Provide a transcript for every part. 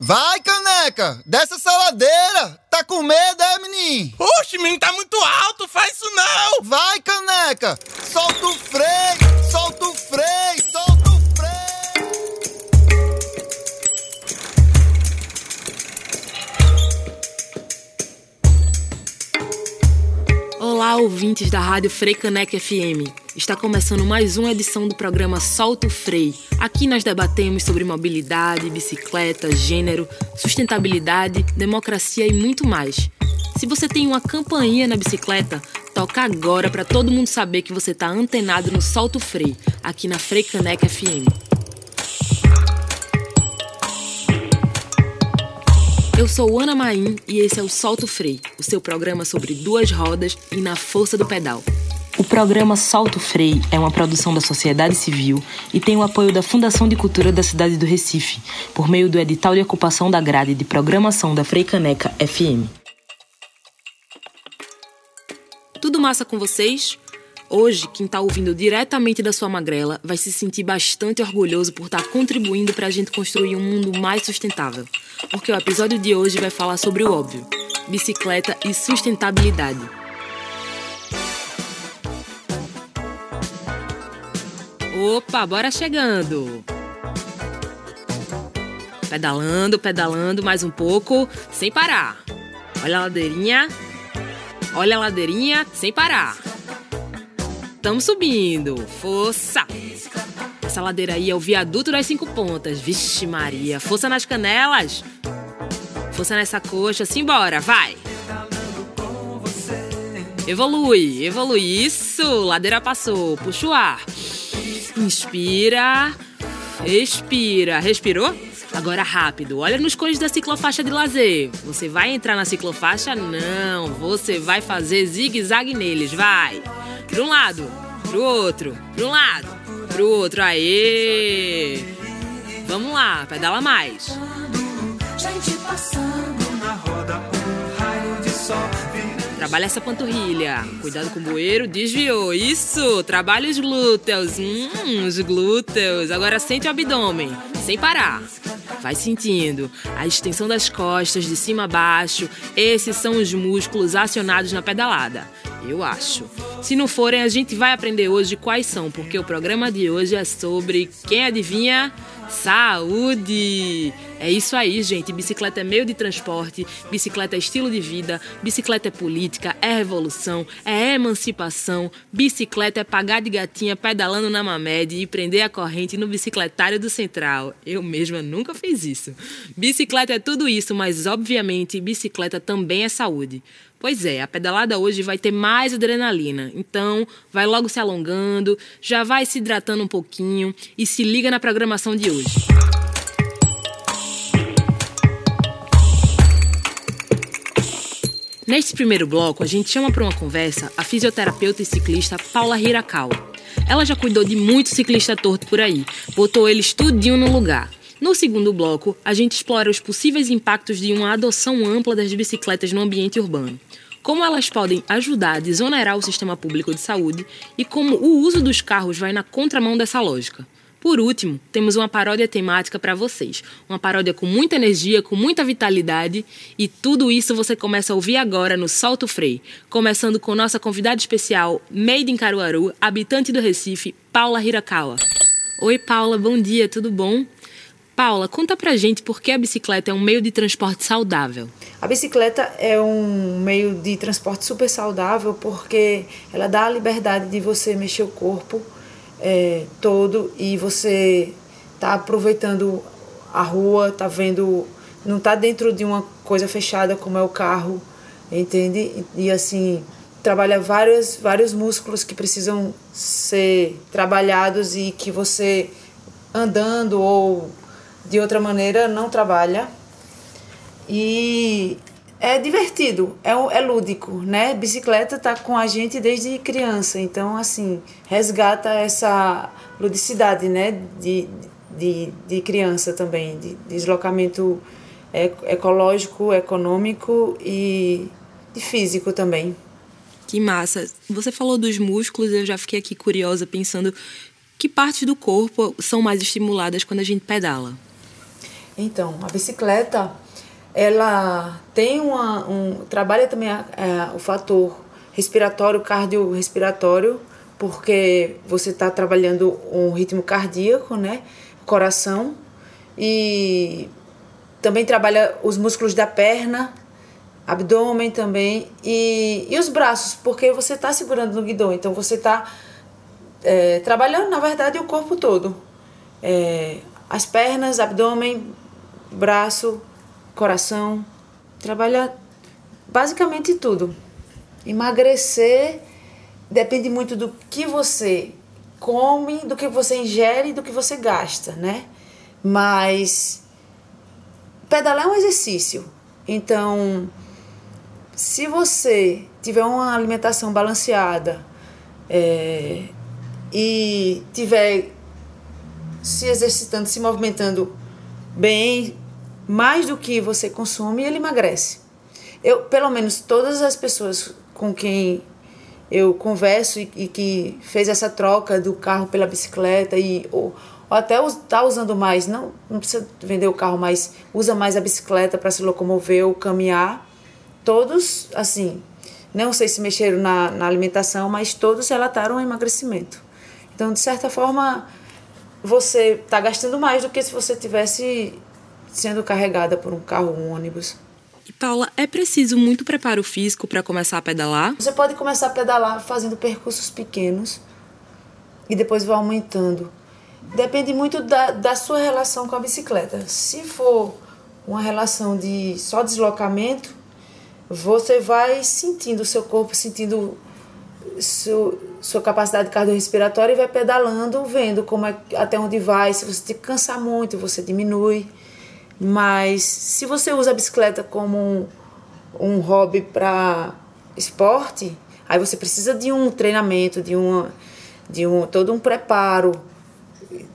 Vai, caneca! Desce essa ladeira! Tá com medo, é, menino? Oxe, menino, tá muito alto, faz isso não! Vai, caneca! Solta o freio! Solta o freio! Solta o freio! Olá, ouvintes da Rádio Freicaneca FM. Está começando mais uma edição do programa Solta o Frei. Aqui nós debatemos sobre mobilidade, bicicleta, gênero, sustentabilidade, democracia e muito mais. Se você tem uma campainha na bicicleta, toca agora para todo mundo saber que você está antenado no Solta o Frei, aqui na Freicaneca FM. Eu sou Ana Maim e esse é o Solto Frei, o seu programa sobre duas rodas e na força do pedal. O programa Solto Frei é uma produção da sociedade civil e tem o apoio da Fundação de Cultura da cidade do Recife, por meio do edital de ocupação da grade de programação da Freicaneca FM. Tudo massa com vocês? Hoje, quem está ouvindo diretamente da sua magrela vai se sentir bastante orgulhoso por estar tá contribuindo para a gente construir um mundo mais sustentável. Porque o episódio de hoje vai falar sobre o óbvio: bicicleta e sustentabilidade. Opa, bora chegando! Pedalando, pedalando mais um pouco, sem parar. Olha a ladeirinha. Olha a ladeirinha, sem parar. Tamo subindo. Força! Essa ladeira aí é o viaduto das cinco pontas. Vixe Maria. Força nas canelas. Força nessa coxa. Simbora, vai! Evolui, evolui. Isso! Ladeira passou. Puxa o ar. Inspira. Expira. Respirou? Agora rápido, olha nos cones da ciclofaixa de lazer. Você vai entrar na ciclofaixa? Não, você vai fazer zigue-zague neles, vai. Para um lado, pro outro, para um lado, pro outro. Aê! Vamos lá, pedala mais. Gente passando na roda, um raio de sol. Trabalha essa panturrilha. Cuidado com o bueiro. Desviou. Isso. Trabalha os glúteos. Hum, os glúteos. Agora sente o abdômen. Sem parar. Vai sentindo a extensão das costas de cima a baixo. Esses são os músculos acionados na pedalada. Eu acho. Se não forem, a gente vai aprender hoje quais são, porque o programa de hoje é sobre quem adivinha? Saúde! É isso aí, gente. Bicicleta é meio de transporte, bicicleta é estilo de vida, bicicleta é política, é revolução, é emancipação. Bicicleta é pagar de gatinha pedalando na Mamed e prender a corrente no bicicletário do Central. Eu mesma nunca fiz isso. Bicicleta é tudo isso, mas obviamente bicicleta também é saúde. Pois é, a pedalada hoje vai ter mais adrenalina. Então, vai logo se alongando, já vai se hidratando um pouquinho e se liga na programação de hoje. Neste primeiro bloco, a gente chama para uma conversa a fisioterapeuta e ciclista Paula Hirakawa. Ela já cuidou de muito ciclista torto por aí, botou eles tudinho no lugar. No segundo bloco, a gente explora os possíveis impactos de uma adoção ampla das bicicletas no ambiente urbano. Como elas podem ajudar a desonerar o sistema público de saúde e como o uso dos carros vai na contramão dessa lógica. Por último, temos uma paródia temática para vocês. Uma paródia com muita energia, com muita vitalidade. E tudo isso você começa a ouvir agora no Solto Frei. Começando com nossa convidada especial, Made in Caruaru, habitante do Recife, Paula Hirakawa. Oi, Paula, bom dia, tudo bom? Paula, conta pra gente por que a bicicleta é um meio de transporte saudável. A bicicleta é um meio de transporte super saudável porque ela dá a liberdade de você mexer o corpo é, todo e você tá aproveitando a rua, tá vendo, não tá dentro de uma coisa fechada como é o carro, entende? E assim, trabalha vários, vários músculos que precisam ser trabalhados e que você andando ou de outra maneira não trabalha. E é divertido, é, é lúdico, né? Bicicleta tá com a gente desde criança, então assim, resgata essa ludicidade, né? De, de, de criança também, de deslocamento ecológico, econômico e de físico também. Que massa! Você falou dos músculos, eu já fiquei aqui curiosa pensando que partes do corpo são mais estimuladas quando a gente pedala. Então, a bicicleta, ela tem uma, um trabalha também é, o fator respiratório, cardiorrespiratório, porque você está trabalhando um ritmo cardíaco, né? Coração e também trabalha os músculos da perna, abdômen também e, e os braços, porque você está segurando no guidão, então você está é, trabalhando, na verdade, o corpo todo. É, as pernas, abdômen, braço, coração, trabalha basicamente tudo. Emagrecer depende muito do que você come, do que você ingere do que você gasta, né? Mas pedalar é um exercício. Então, se você tiver uma alimentação balanceada é, e tiver se exercitando, se movimentando bem, mais do que você consome, ele emagrece. Eu, pelo menos todas as pessoas com quem eu converso e, e que fez essa troca do carro pela bicicleta e ou, ou até está usando mais, não, não precisa vender o carro, mas usa mais a bicicleta para se locomover ou caminhar. Todos, assim, não sei se mexeram na, na alimentação, mas todos relataram emagrecimento. Então, de certa forma, você está gastando mais do que se você tivesse sendo carregada por um carro ou um ônibus. E Paula, é preciso muito preparo físico para começar a pedalar? Você pode começar a pedalar fazendo percursos pequenos e depois vai aumentando. Depende muito da, da sua relação com a bicicleta. Se for uma relação de só deslocamento, você vai sentindo o seu corpo, sentindo seu, sua capacidade cardiorrespiratória e vai pedalando, vendo como é, até onde vai. Se você te cansar muito, você diminui. Mas se você usa a bicicleta como um, um hobby para esporte, aí você precisa de um treinamento, de, uma, de um, todo um preparo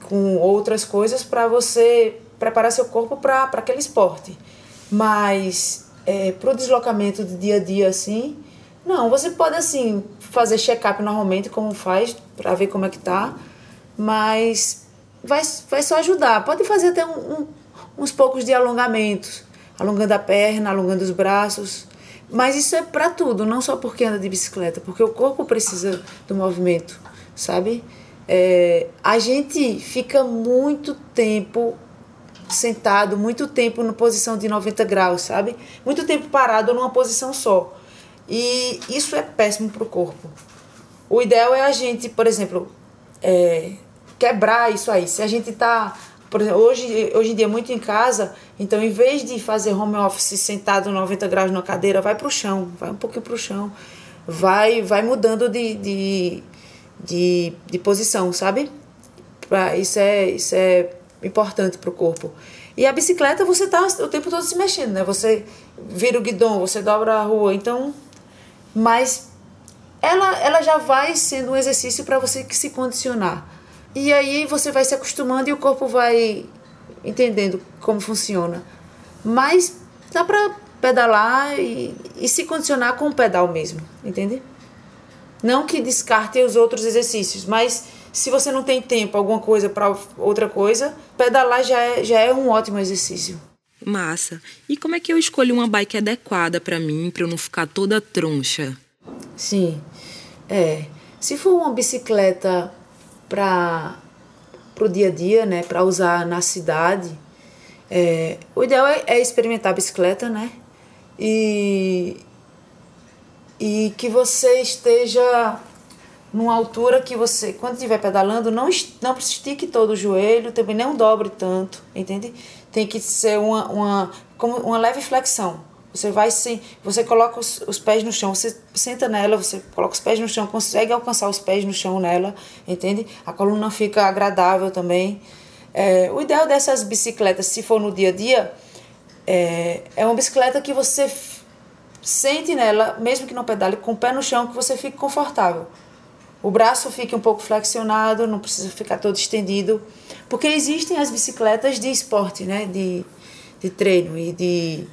com outras coisas para você preparar seu corpo para aquele esporte. Mas é, para o deslocamento do dia a dia assim, não, você pode assim fazer check-up normalmente, como faz, para ver como é que tá, mas vai, vai só ajudar. Pode fazer até um, um, uns poucos de alongamentos, alongando a perna, alongando os braços. Mas isso é para tudo, não só porque anda de bicicleta, porque o corpo precisa do movimento, sabe? É, a gente fica muito tempo sentado, muito tempo na posição de 90 graus, sabe? Muito tempo parado numa posição só. E isso é péssimo para o corpo. O ideal é a gente, por exemplo, é, quebrar isso aí. Se a gente está, por exemplo, hoje, hoje em dia muito em casa, então em vez de fazer home office sentado 90 graus na cadeira, vai para o chão, vai um pouquinho para o chão, vai, vai mudando de, de, de, de posição, sabe? Pra, isso, é, isso é importante para o corpo. E a bicicleta você está o tempo todo se mexendo, né? Você vira o guidão, você dobra a rua, então mas ela, ela já vai sendo um exercício para você se condicionar. E aí você vai se acostumando e o corpo vai entendendo como funciona. Mas dá para pedalar e, e se condicionar com o pedal mesmo, entende? Não que descarte os outros exercícios, mas se você não tem tempo, alguma coisa para outra coisa, pedalar já é, já é um ótimo exercício. Massa. E como é que eu escolho uma bike adequada para mim, para eu não ficar toda troncha? Sim. É. Se for uma bicicleta para o dia a dia, né, para usar na cidade, é, o ideal é, é experimentar a bicicleta, né? E, e que você esteja numa altura que você, quando estiver pedalando, não, não estique todo o joelho, também não dobre tanto, entende? Tem que ser uma, uma, como uma leve flexão. Você vai sim, você coloca os, os pés no chão, você senta nela, você coloca os pés no chão, consegue alcançar os pés no chão nela, entende? A coluna fica agradável também. É, o ideal dessas bicicletas, se for no dia a dia, é, é uma bicicleta que você sente nela, mesmo que não pedale, com o pé no chão, que você fique confortável o braço fique um pouco flexionado, não precisa ficar todo estendido, porque existem as bicicletas de esporte, né, de, de treino e de,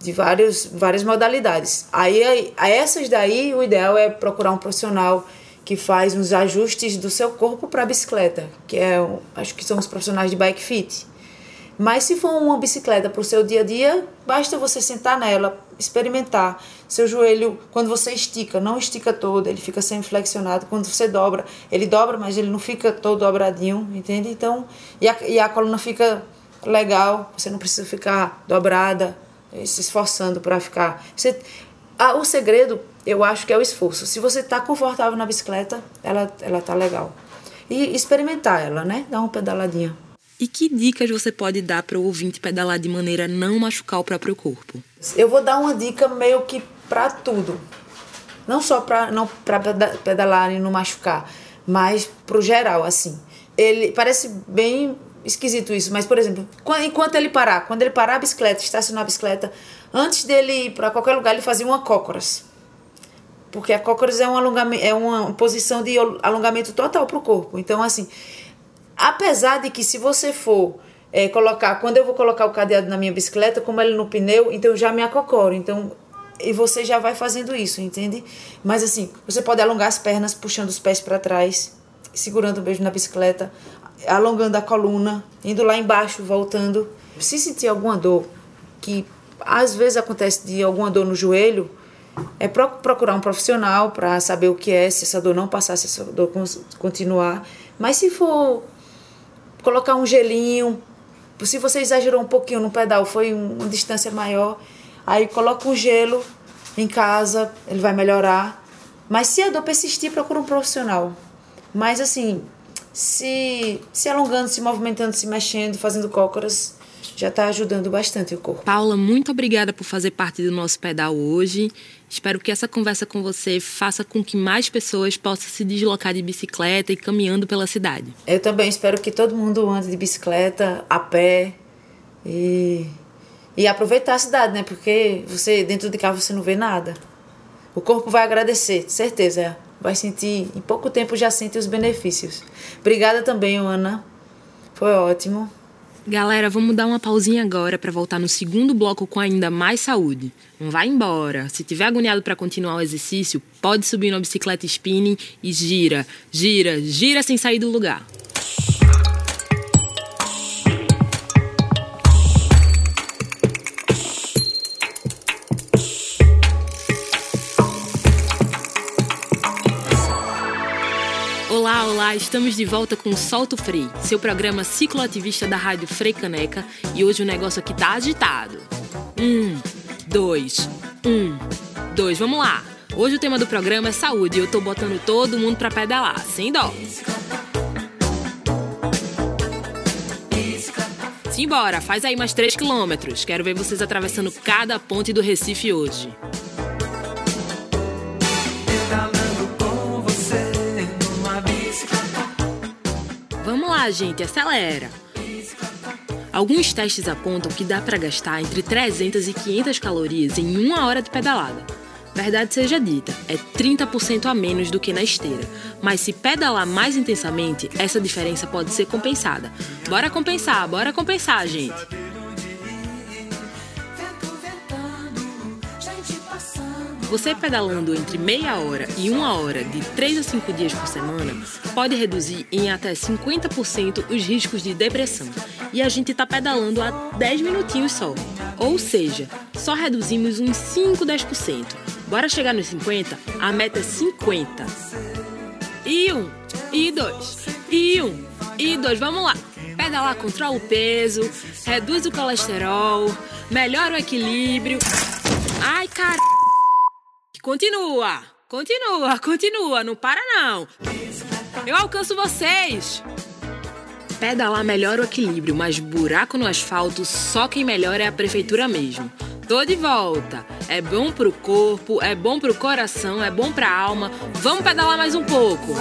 de vários, várias modalidades. Aí, a essas daí, o ideal é procurar um profissional que faz uns ajustes do seu corpo para a bicicleta, que é, acho que são os profissionais de bike fit. Mas se for uma bicicleta para o seu dia a dia, basta você sentar nela, experimentar. Seu joelho, quando você estica, não estica todo, ele fica semi-flexionado. Quando você dobra, ele dobra, mas ele não fica todo dobradinho, entende? Então, e a, e a coluna fica legal, você não precisa ficar dobrada, se esforçando para ficar. Você, ah, o segredo, eu acho que é o esforço. Se você está confortável na bicicleta, ela, ela tá legal. E experimentar ela, né? Dar uma pedaladinha. E que dicas você pode dar para o ouvinte pedalar de maneira a não machucar o próprio corpo? Eu vou dar uma dica meio que para tudo. Não só para não para pedalar e não machucar, mas pro geral assim. Ele parece bem esquisito isso, mas por exemplo, enquanto ele parar, quando ele parar a bicicleta, estacionar a bicicleta, antes dele ir para qualquer lugar, ele fazia uma cócoras. Porque a cócoras é um alongamento, é uma posição de alongamento total para o corpo. Então assim, Apesar de que se você for é, colocar, quando eu vou colocar o cadeado na minha bicicleta, como ele no pneu, então eu já me acocoro. Então, e você já vai fazendo isso, entende? Mas assim, você pode alongar as pernas, puxando os pés para trás, segurando o beijo na bicicleta, alongando a coluna, indo lá embaixo, voltando. Se sentir alguma dor, que às vezes acontece de alguma dor no joelho, é procurar um profissional para saber o que é, se essa dor não passar, se essa dor continuar. Mas se for colocar um gelinho. Se você exagerou um pouquinho no pedal, foi uma distância maior, aí coloca um gelo em casa, ele vai melhorar. Mas se a dor persistir, procura um profissional. Mas assim, se, se alongando, se movimentando, se mexendo, fazendo cócoras, já está ajudando bastante o corpo. Paula, muito obrigada por fazer parte do nosso pedal hoje. Espero que essa conversa com você faça com que mais pessoas possam se deslocar de bicicleta e caminhando pela cidade. Eu também espero que todo mundo ande de bicicleta, a pé e, e aproveitar a cidade, né? Porque você dentro de carro você não vê nada. O corpo vai agradecer, certeza. Vai sentir, em pouco tempo já sente os benefícios. Obrigada também, Ana. Foi ótimo. Galera, vamos dar uma pausinha agora para voltar no segundo bloco com ainda mais saúde. Não vai embora. Se tiver agoniado para continuar o exercício, pode subir na bicicleta spinning e gira, gira, gira sem sair do lugar. Olá, estamos de volta com Solto Frei, seu programa cicloativista da Rádio Frei Caneca e hoje o negócio aqui tá agitado. Um, dois, um, dois, vamos lá. Hoje o tema do programa é saúde e eu tô botando todo mundo pra pedalar, sem dó. Simbora, faz aí mais 3 quilômetros. Quero ver vocês atravessando cada ponte do Recife hoje. Lá, gente, acelera! Alguns testes apontam que dá para gastar entre 300 e 500 calorias em uma hora de pedalada. Verdade seja dita, é 30% a menos do que na esteira. Mas se pedalar mais intensamente, essa diferença pode ser compensada. Bora compensar, bora compensar, gente! Você pedalando entre meia hora e uma hora de 3 a 5 dias por semana pode reduzir em até 50% os riscos de depressão. E a gente está pedalando há 10 minutinhos só. Ou seja, só reduzimos uns 5, 10%. Bora chegar nos 50? A meta é 50. E um, e dois, e um, e dois, vamos lá. Pedalar controla o peso, reduz o colesterol, melhora o equilíbrio. Ai, cara. Continua, continua, continua, não para não. Eu alcanço vocês. Pedalar melhora o equilíbrio, mas buraco no asfalto só quem melhora é a prefeitura mesmo. Tô de volta. É bom pro corpo, é bom pro coração, é bom pra alma. Vamos pedalar mais um pouco.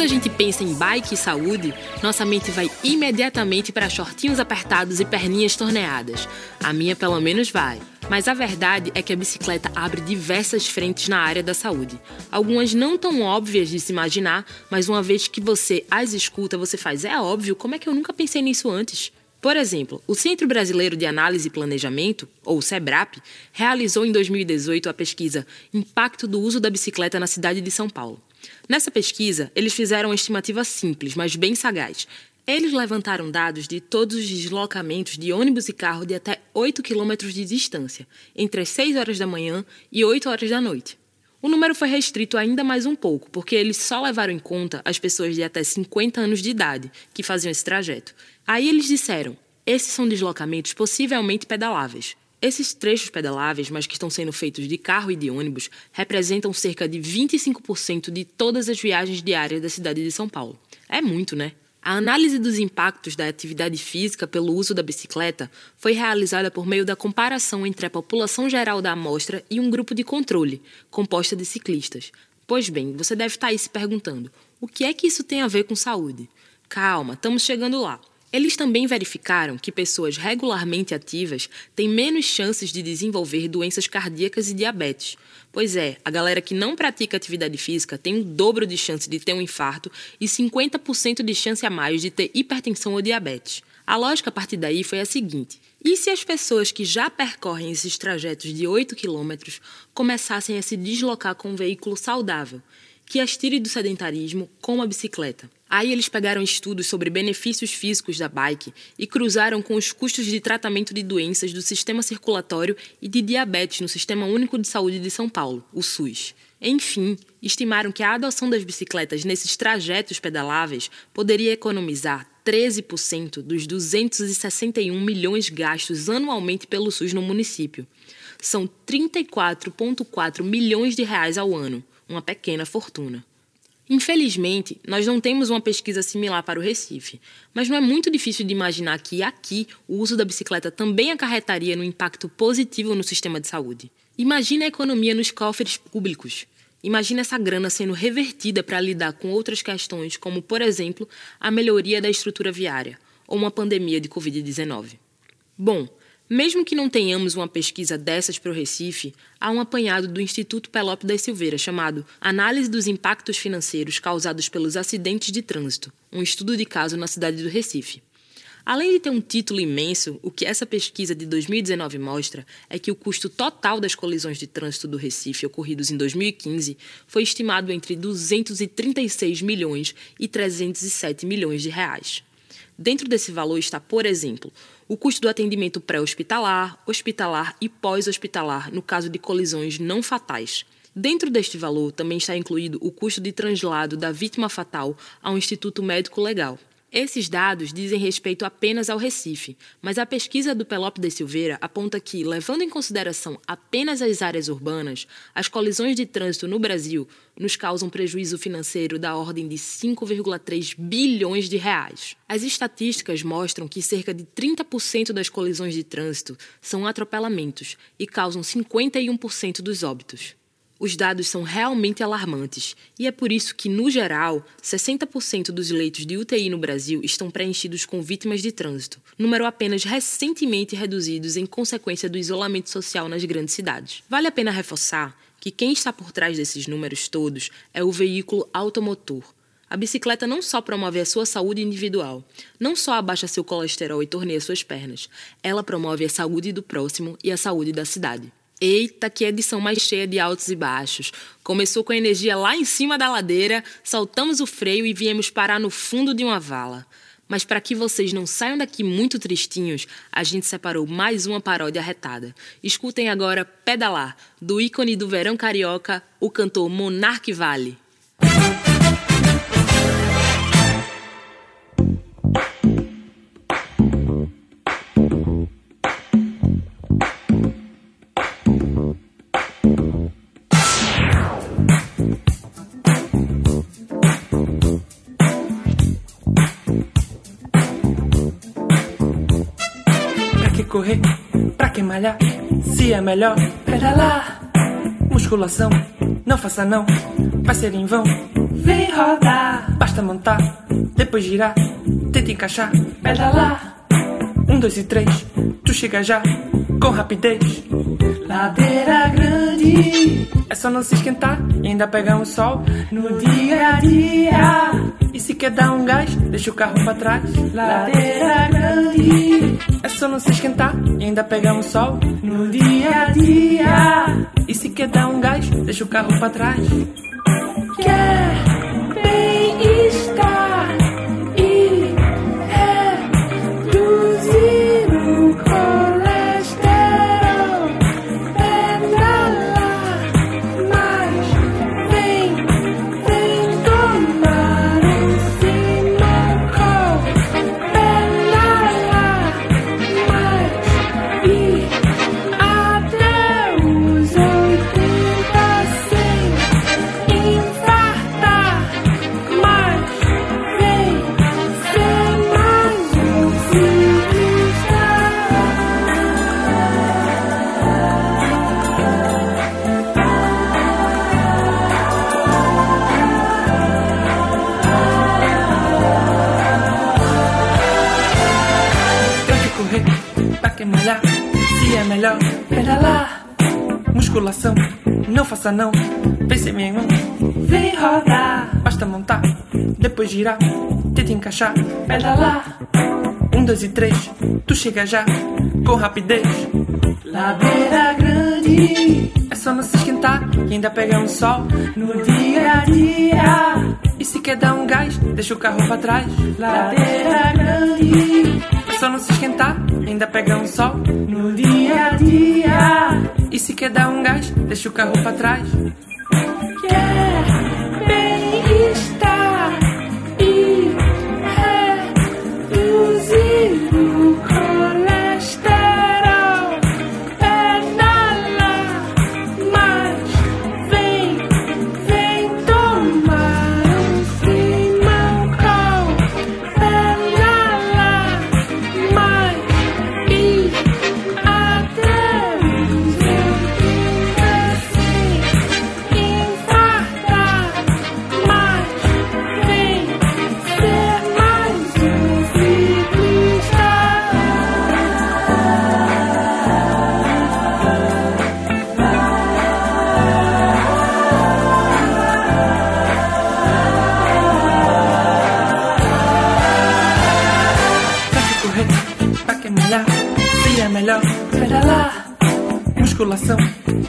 Quando a gente pensa em bike e saúde, nossa mente vai imediatamente para shortinhos apertados e perninhas torneadas. A minha, pelo menos, vai. Mas a verdade é que a bicicleta abre diversas frentes na área da saúde. Algumas não tão óbvias de se imaginar, mas uma vez que você as escuta, você faz: é óbvio, como é que eu nunca pensei nisso antes? Por exemplo, o Centro Brasileiro de Análise e Planejamento, ou SEBRAP, realizou em 2018 a pesquisa Impacto do uso da bicicleta na cidade de São Paulo. Nessa pesquisa, eles fizeram uma estimativa simples, mas bem sagaz. Eles levantaram dados de todos os deslocamentos de ônibus e carro de até 8 quilômetros de distância, entre as 6 horas da manhã e 8 horas da noite. O número foi restrito ainda mais um pouco, porque eles só levaram em conta as pessoas de até 50 anos de idade que faziam esse trajeto. Aí eles disseram: esses são deslocamentos possivelmente pedaláveis. Esses trechos pedaláveis, mas que estão sendo feitos de carro e de ônibus, representam cerca de 25% de todas as viagens diárias da cidade de São Paulo. É muito, né? A análise dos impactos da atividade física pelo uso da bicicleta foi realizada por meio da comparação entre a população geral da amostra e um grupo de controle, composta de ciclistas. Pois bem, você deve estar aí se perguntando: o que é que isso tem a ver com saúde? Calma, estamos chegando lá. Eles também verificaram que pessoas regularmente ativas têm menos chances de desenvolver doenças cardíacas e diabetes. Pois é, a galera que não pratica atividade física tem o dobro de chance de ter um infarto e 50% de chance a mais de ter hipertensão ou diabetes. A lógica a partir daí foi a seguinte: e se as pessoas que já percorrem esses trajetos de 8 quilômetros começassem a se deslocar com um veículo saudável? Que as tire do sedentarismo com a bicicleta. Aí eles pegaram estudos sobre benefícios físicos da bike e cruzaram com os custos de tratamento de doenças do sistema circulatório e de diabetes no Sistema Único de Saúde de São Paulo, o SUS. Enfim, estimaram que a adoção das bicicletas nesses trajetos pedaláveis poderia economizar 13% dos 261 milhões gastos anualmente pelo SUS no município. São 34,4 milhões de reais ao ano uma pequena fortuna. Infelizmente, nós não temos uma pesquisa similar para o Recife, mas não é muito difícil de imaginar que aqui o uso da bicicleta também acarretaria no impacto positivo no sistema de saúde. Imagine a economia nos cofres públicos. Imagine essa grana sendo revertida para lidar com outras questões, como, por exemplo, a melhoria da estrutura viária ou uma pandemia de Covid-19. Bom, mesmo que não tenhamos uma pesquisa dessas para o Recife, há um apanhado do Instituto Pelopo das Silveira chamado Análise dos Impactos Financeiros Causados pelos Acidentes de Trânsito, um estudo de caso na cidade do Recife. Além de ter um título imenso, o que essa pesquisa de 2019 mostra é que o custo total das colisões de trânsito do Recife ocorridos em 2015 foi estimado entre 236 milhões e 307 milhões de reais. Dentro desse valor está, por exemplo, o custo do atendimento pré-hospitalar, hospitalar e pós-hospitalar no caso de colisões não fatais. Dentro deste valor também está incluído o custo de translado da vítima fatal a um instituto médico legal. Esses dados dizem respeito apenas ao Recife, mas a pesquisa do Pelopo de Silveira aponta que, levando em consideração apenas as áreas urbanas, as colisões de trânsito no Brasil nos causam prejuízo financeiro da ordem de 5,3 bilhões de reais. As estatísticas mostram que cerca de 30% das colisões de trânsito são atropelamentos e causam 51% dos óbitos. Os dados são realmente alarmantes e é por isso que, no geral, 60% dos leitos de UTI no Brasil estão preenchidos com vítimas de trânsito, número apenas recentemente reduzidos em consequência do isolamento social nas grandes cidades. Vale a pena reforçar que quem está por trás desses números todos é o veículo automotor. A bicicleta não só promove a sua saúde individual, não só abaixa seu colesterol e torneia suas pernas, ela promove a saúde do próximo e a saúde da cidade. Eita, que edição mais cheia de altos e baixos. Começou com a energia lá em cima da ladeira, soltamos o freio e viemos parar no fundo de uma vala. Mas para que vocês não saiam daqui muito tristinhos, a gente separou mais uma paródia arretada. Escutem agora Pedalar, do ícone do verão carioca, o cantor Monarque Vale. Correr, pra que malhar? Se é melhor pedalar. Musculação, não faça não, vai ser em vão. Vem rodar, basta montar, depois girar, tenta encaixar, pedalar. Um, dois e três, tu chega já, com rapidez. ladeira grande. É só não se esquentar e ainda pegar um sol no dia a dia. E se quer dar um gás, deixa o carro pra trás. Ladeira grande. É só não se esquentar e ainda pegar um sol no dia a dia. E se quer dar um gás, deixa o carro pra trás. Pra que malhar? Se é melhor pedalar. Musculação, não faça não. Pense meu irmão, vem rodar. Basta montar, depois girar, tenta encaixar, pedalar. Um, dois e três, tu chega já, com rapidez. Ladeira grande, é só não se esquentar e ainda pegar um sol no dia a dia. E se quer dar um gás, deixa o carro pra trás. Ladeira grande, só não se esquentar ainda pegar um sol no dia a dia. E se quer dar um gás, deixa o carro pra trás. Quer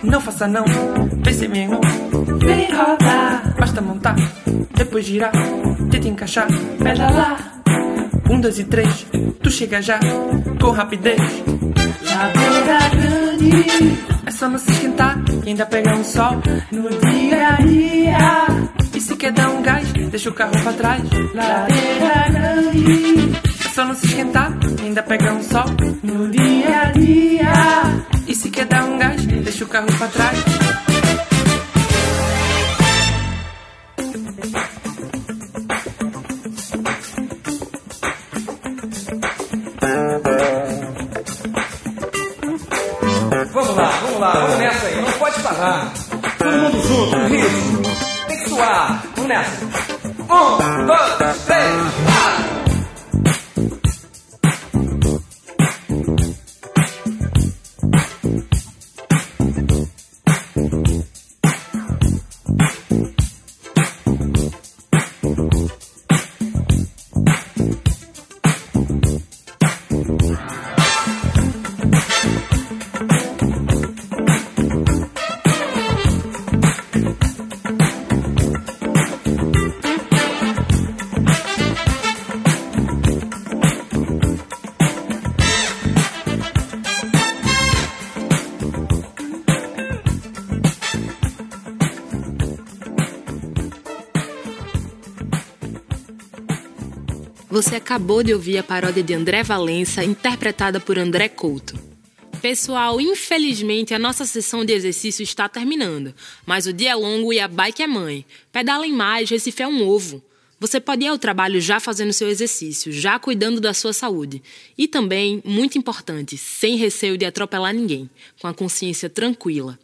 não faça não. Pense meu irmão, vem rodar. Basta montar, depois girar, tenta encaixar, pedalar. Um, dois e três, tu chega já, com rapidez. Ladeira grande, é só não se esquentar e ainda pegar um sol no dia a dia. E se quer dar um gás, deixa o carro pra trás. Ladeira grande, é só não se esquentar e ainda pegar um sol no dia a dia. Se quer dar um gás, deixa o carro pra trás. Vamos lá, vamos lá, vamos nessa aí, não pode parar. Todo mundo junto, ritmo. Tem que suar, vamos nessa. Um, dois, três, Você acabou de ouvir a paródia de André Valença, interpretada por André Couto. Pessoal, infelizmente a nossa sessão de exercício está terminando, mas o dia é longo e a bike é mãe. Pedalem mais, Recife é um ovo. Você pode ir ao trabalho já fazendo seu exercício, já cuidando da sua saúde. E também, muito importante, sem receio de atropelar ninguém, com a consciência tranquila.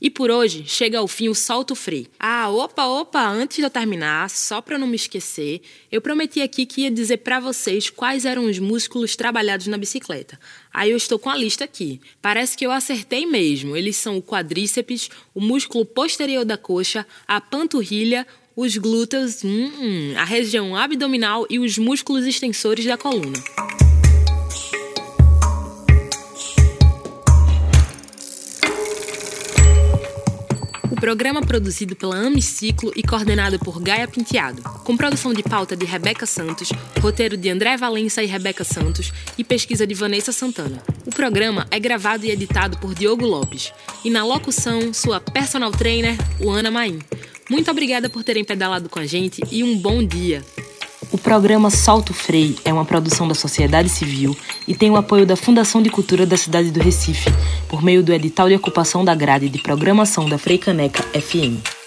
E por hoje chega ao fim o Solto Frei. Ah, opa, opa, antes de eu terminar, só para não me esquecer, eu prometi aqui que ia dizer para vocês quais eram os músculos trabalhados na bicicleta. Aí eu estou com a lista aqui. Parece que eu acertei mesmo. Eles são o quadríceps, o músculo posterior da coxa, a panturrilha, os glúteos, hum, a região abdominal e os músculos extensores da coluna. Programa produzido pela Amiciclo e coordenado por Gaia Penteado, com produção de pauta de Rebeca Santos, roteiro de André Valença e Rebeca Santos e pesquisa de Vanessa Santana. O programa é gravado e editado por Diogo Lopes e na locução sua personal trainer, Ana Maim. Muito obrigada por terem pedalado com a gente e um bom dia! O programa Salto Frei é uma produção da sociedade civil e tem o apoio da Fundação de Cultura da cidade do Recife, por meio do edital de ocupação da grade de programação da Frei Caneca FM.